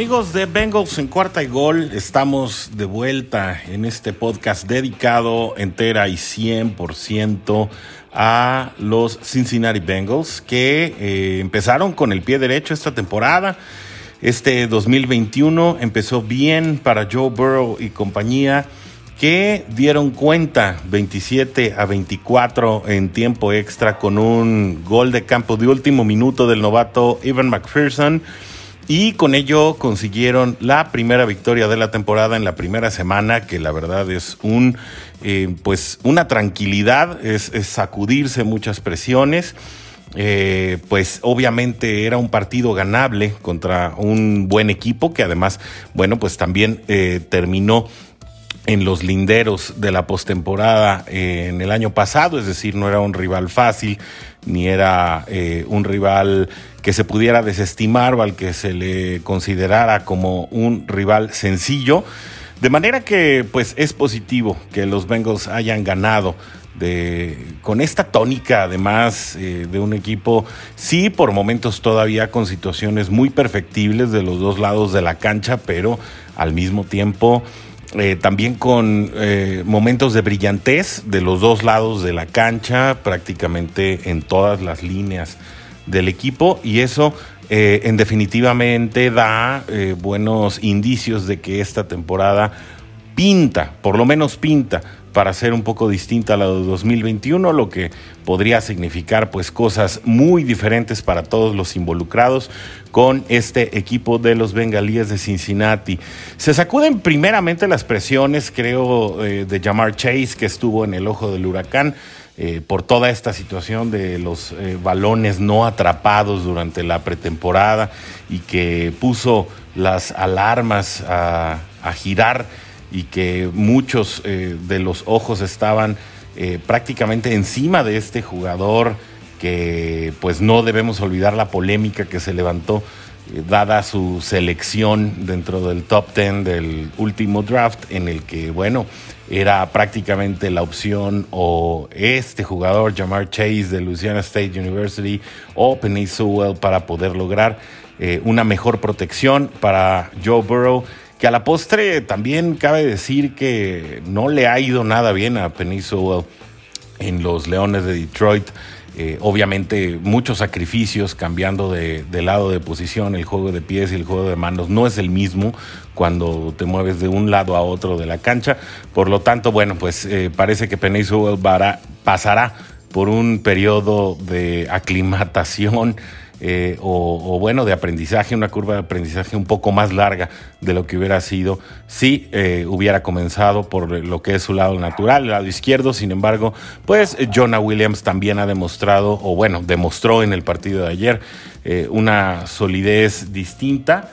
Amigos de Bengals en cuarta y gol, estamos de vuelta en este podcast dedicado entera y 100% a los Cincinnati Bengals que eh, empezaron con el pie derecho esta temporada. Este 2021 empezó bien para Joe Burrow y compañía que dieron cuenta 27 a 24 en tiempo extra con un gol de campo de último minuto del novato Evan McPherson y con ello consiguieron la primera victoria de la temporada en la primera semana, que la verdad es un eh, pues una tranquilidad, es, sacudirse muchas presiones. Eh, pues obviamente era un partido ganable contra un buen equipo que además, bueno, pues también eh, terminó en los linderos de la postemporada en el año pasado, es decir, no era un rival fácil, ni era un rival que se pudiera desestimar o al que se le considerara como un rival sencillo. De manera que pues es positivo que los Bengals hayan ganado de, con esta tónica además eh, de un equipo, sí por momentos todavía con situaciones muy perfectibles de los dos lados de la cancha, pero al mismo tiempo eh, también con eh, momentos de brillantez de los dos lados de la cancha, prácticamente en todas las líneas del equipo. Y eso eh, en definitivamente da buenos indicios de que esta temporada pinta, por lo menos pinta, para ser un poco distinta a la de 2021, lo que podría significar pues cosas muy diferentes para todos los involucrados con este equipo de los bengalíes de Cincinnati. Se sacuden primeramente las presiones, creo, eh, de Jamar Chase, que estuvo en el ojo del huracán. Eh, por toda esta situación de los eh, balones no atrapados durante la pretemporada y que puso las alarmas a, girar y que muchos eh, de los ojos estaban prácticamente encima de este jugador que pues no debemos olvidar la polémica que se levantó dada su selección dentro del top 10 del último draft en el que bueno era prácticamente la opción o este jugador, Jamar Chase de Louisiana State University o Penny Sewell para poder lograr eh, una mejor protección para Joe Burrow, que a la postre también cabe decir que no le ha ido nada bien a Sewell en los Leones de Detroit. Eh, obviamente muchos sacrificios cambiando de, lado de posición, el juego de pies y el juego de manos no es el mismo cuando te mueves de un lado a otro de la cancha. Por lo tanto, bueno, pues eh, parece que Sewell pasará por un periodo de aclimatación eh, o, bueno, de aprendizaje, una curva de aprendizaje un poco más larga de lo que hubiera sido si eh, hubiera comenzado por lo que es su lado natural, el lado izquierdo. Sin embargo, pues Jonah Williams también ha demostrado, o bueno, demostró en el partido de ayer eh, una solidez distinta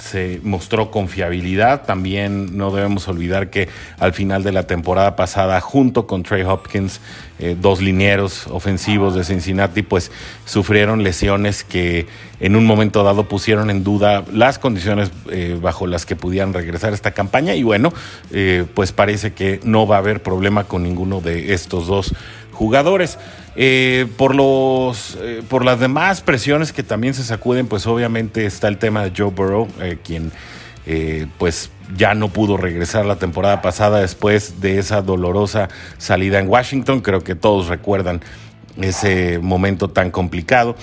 se mostró confiabilidad. También no debemos olvidar que al final de la temporada pasada, junto con Trey Hopkins, eh, dos linieros ofensivos de Cincinnati, pues sufrieron lesiones que en un momento dado pusieron en duda las condiciones eh, bajo las que pudieran regresar esta campaña. Y bueno, eh, pues parece que no va a haber problema con ninguno de estos dos jugadores. Eh, por, los, eh, por las demás presiones que también se sacuden, pues obviamente está el tema de Joe Burrow, eh, quien pues ya no pudo regresar la temporada pasada después de esa dolorosa salida en Washington. Creo que todos recuerdan ese momento tan complicado.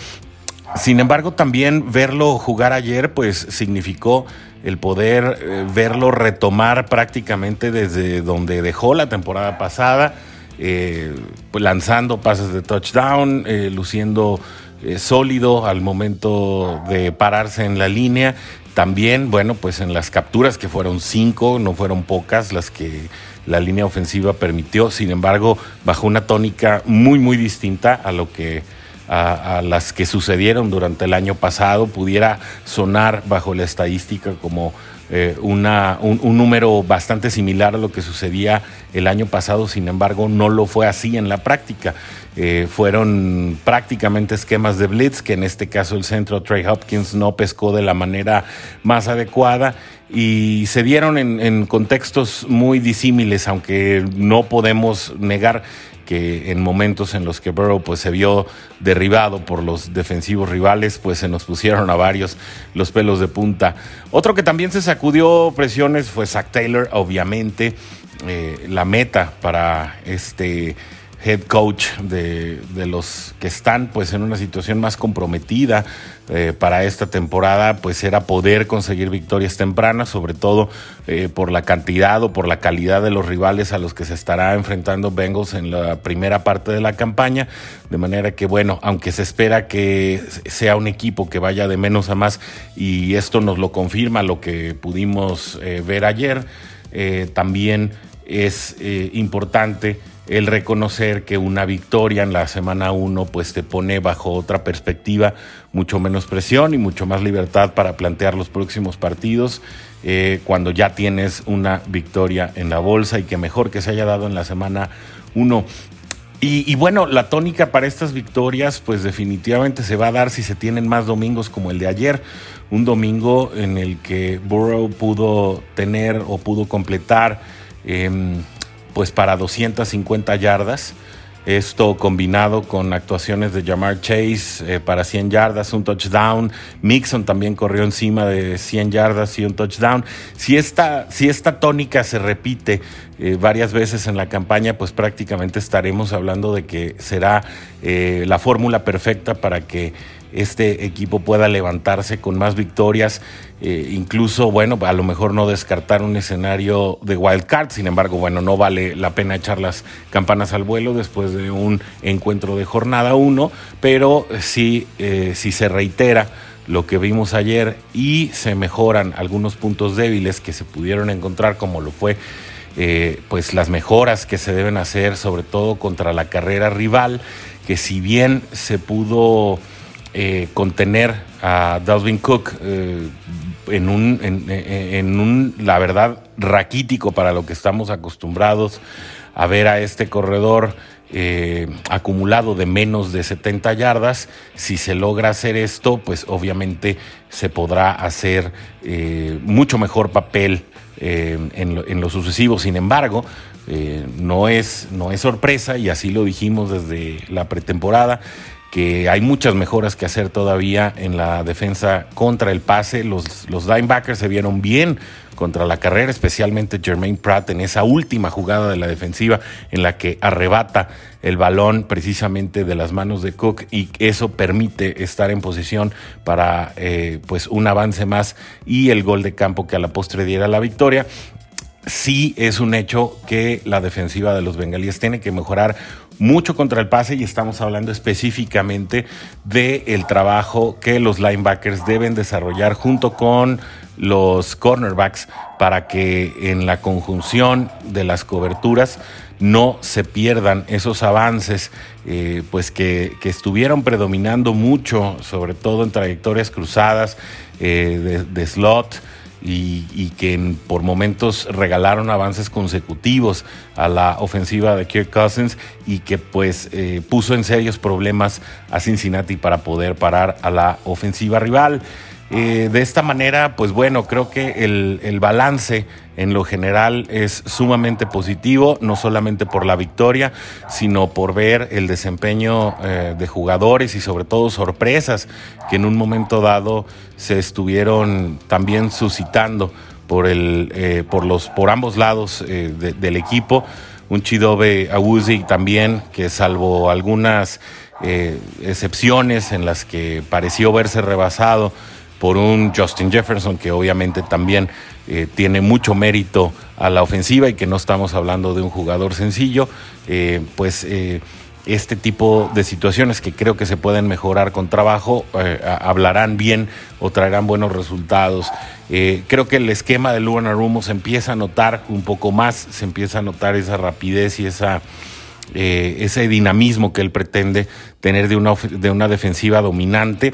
Sin embargo, también verlo jugar ayer, pues significó el poder verlo retomar prácticamente desde donde dejó la temporada pasada eh, lanzando pases de touchdown, eh, luciendo eh, sólido al momento de pararse en la línea. También, bueno, pues en las capturas que fueron cinco, no fueron pocas las que la línea ofensiva permitió, sin embargo, bajo una tónica muy, muy distinta a lo que a, las que sucedieron durante el año pasado, pudiera sonar bajo la estadística como eh, una, un, número bastante similar a lo que sucedía el año pasado, sin embargo no lo fue así en la práctica. Eh, fueron prácticamente esquemas de blitz, que en este caso el centro Trey Hopkins no pescó de la manera más adecuada y se dieron en, en contextos muy disímiles, aunque no podemos negar que en momentos en los que Burrow pues se vio derribado por los defensivos rivales, pues se nos pusieron a varios los pelos de punta. Otro que también se sacudió presiones fue Zach Taylor, obviamente eh, la meta para este head coach de, los que están pues en una situación más comprometida eh, para esta temporada pues era poder conseguir victorias tempranas sobre todo eh, por la cantidad o por la calidad de los rivales a los que se estará enfrentando Bengals en la primera parte de la campaña. De manera que bueno aunque se espera que sea un equipo que vaya de menos a más y esto nos lo confirma lo que pudimos eh, ver ayer también es importante el reconocer que una victoria en la semana 1 pues te pone bajo otra perspectiva, mucho menos presión y mucho más libertad para plantear los próximos partidos eh, cuando ya tienes una victoria en la bolsa y que mejor que se haya dado en la semana 1. Y, bueno, la tónica para estas victorias pues definitivamente se va a dar si se tienen más domingos como el de ayer, un domingo en el que Burrow pudo tener o pudo completar em, pues para 250 yardas. Esto combinado con actuaciones de Jamar Chase eh, para 100 yardas, un touchdown. Mixon también corrió encima de 100 yardas y un touchdown. Si esta, si esta tónica se repite eh, varias veces en la campaña, pues prácticamente estaremos hablando de que será eh, la fórmula perfecta para que este equipo pueda levantarse con más victorias, eh, incluso, bueno, a lo mejor no descartar un escenario de wild card, sin embargo, bueno, no vale la pena echar las campanas al vuelo después de un encuentro de jornada 1, pero sí, eh, si se reitera lo que vimos ayer y se mejoran algunos puntos débiles que se pudieron encontrar, como lo fue eh, pues las mejoras que se deben hacer, sobre todo contra la carrera rival, que si bien se pudo eh, contener a Dalvin Cook eh, en, un, en, un, la verdad, raquítico para lo que estamos acostumbrados a ver a este corredor eh, acumulado de menos de 70 yardas. Si se logra hacer esto, pues obviamente se podrá hacer mucho mejor papel en lo, en, lo, sucesivo. Sin embargo, no, es, no es sorpresa y así lo dijimos desde la pretemporada que hay muchas mejoras que hacer todavía en la defensa contra el pase. Los, los linebackers se vieron bien contra la carrera, especialmente Jermaine Pratt en esa última jugada de la defensiva en la que arrebata el balón precisamente de las manos de Cook y eso permite estar en posición para eh, pues un avance más y el gol de campo que a la postre diera la victoria sí es un hecho que la defensiva de los bengalíes tiene que mejorar mucho contra el pase y estamos hablando específicamente del el trabajo que los linebackers deben desarrollar junto con los cornerbacks para que en la conjunción de las coberturas no se pierdan esos avances eh, pues que, estuvieron predominando mucho, sobre todo en trayectorias cruzadas eh, de slot y, que por momentos regalaron avances consecutivos a la ofensiva de Kirk Cousins y que pues eh, puso en serios problemas a Cincinnati para poder parar a la ofensiva rival. Eh, de esta manera, pues bueno, creo que el, balance en lo general es sumamente positivo, no solamente por la victoria, sino por ver el desempeño eh, de jugadores y sobre todo sorpresas que en un momento dado se estuvieron también suscitando por, el, eh, por, los, por ambos lados del equipo. Un Chidobe Awuzi también, que salvo algunas excepciones en las que pareció verse rebasado, por un Justin Jefferson que obviamente también eh, tiene mucho mérito a la ofensiva y que no estamos hablando de un jugador sencillo, eh, pues eh, este tipo de situaciones que creo que se pueden mejorar con trabajo hablarán bien o traerán buenos resultados. creo que el esquema de Luan Arumo se empieza a notar un poco más, se empieza a notar esa rapidez y esa... ese dinamismo que él pretende tener de una, de una defensiva dominante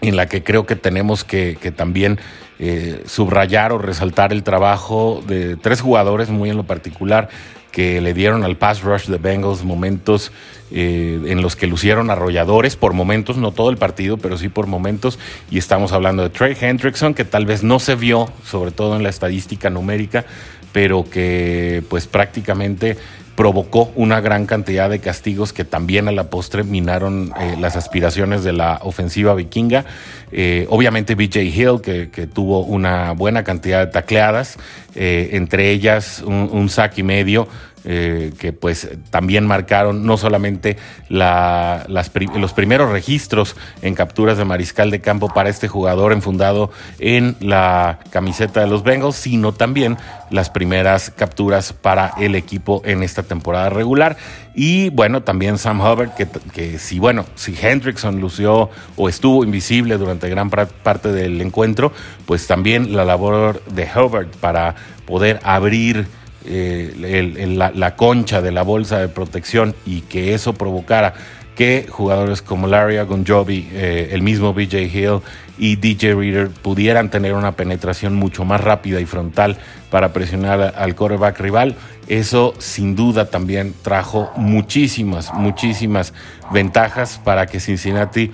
en la que creo que tenemos que, también eh, subrayar o resaltar el trabajo de tres jugadores muy en lo particular que le dieron al pass rush de Bengals momentos eh, en los que lucieron arrolladores, por momentos, no todo el partido, pero sí por momentos, y estamos hablando de Trey Hendrickson, que tal vez no se vio, sobre todo en la estadística numérica, pero que pues prácticamente provocó una gran cantidad de castigos que también a la postre minaron eh, las aspiraciones de la ofensiva vikinga. Eh, obviamente BJ Hill, que, tuvo una buena cantidad de tacleadas, eh, entre ellas un, un y medio. Eh, que pues también marcaron no solamente los primeros registros en capturas de mariscal de campo para este jugador enfundado en la camiseta de los Bengals, sino también las primeras capturas para el equipo en esta temporada regular. Y bueno, también Sam Hubbard, que, que si bueno, si Hendrickson lució o estuvo invisible durante gran parte del encuentro, pues también la labor de Hubbard para poder abrir eh, la, concha de la bolsa de protección y que eso provocara que jugadores como Larry Agonjobi, eh, el mismo BJ Hill y DJ Reader pudieran tener una penetración mucho más rápida y frontal para presionar al quarterback rival. Eso sin duda también trajo muchísimas, muchísimas ventajas para que Cincinnati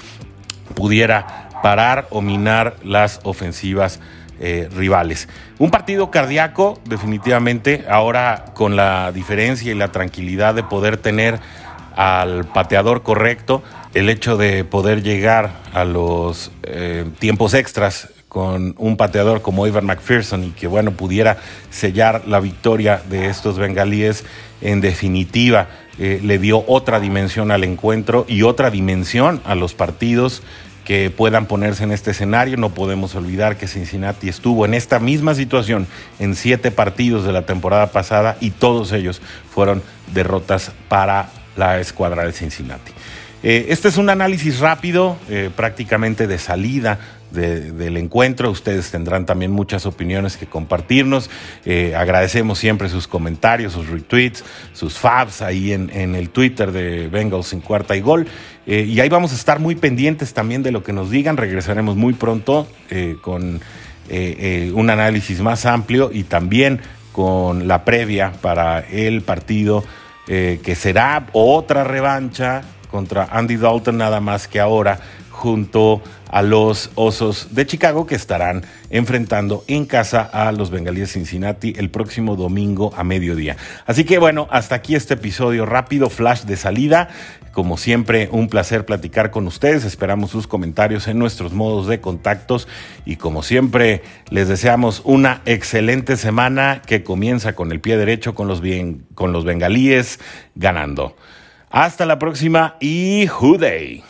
pudiera parar o minar las ofensivas eh, rivales. Un partido cardíaco, definitivamente, ahora con la diferencia y la tranquilidad de poder tener al pateador correcto, el hecho de poder llegar a los eh, tiempos extras con un pateador como Ivan McPherson y que bueno pudiera sellar la victoria de estos bengalíes en definitiva eh, le dio otra dimensión al encuentro y otra dimensión a los partidos que puedan ponerse en este escenario. No podemos olvidar que Cincinnati estuvo en esta misma situación en siete partidos de la temporada pasada y todos ellos fueron derrotas para la escuadra de Cincinnati. Eh, este es un análisis rápido, eh, prácticamente de salida del encuentro. Ustedes tendrán también muchas opiniones que compartirnos. Eh, agradecemos siempre sus comentarios, sus retweets, sus faves ahí en, el Twitter de Bengals en cuarta y gol. Y ahí vamos a estar muy pendientes también de lo que nos digan. Regresaremos muy pronto con un análisis más amplio y también con la previa para el partido que será otra revancha contra Andy Dalton nada más que ahora junto a los Osos de Chicago que estarán enfrentando en casa a los Bengalíes Cincinnati el próximo domingo a mediodía. Así que bueno, hasta aquí este episodio rápido, flash de salida. Como siempre, un placer platicar con ustedes. Esperamos sus comentarios en nuestros modos de contactos y como siempre, les deseamos una excelente semana que comienza con el pie derecho con los, con los bengalíes ganando. Hasta la próxima y Day.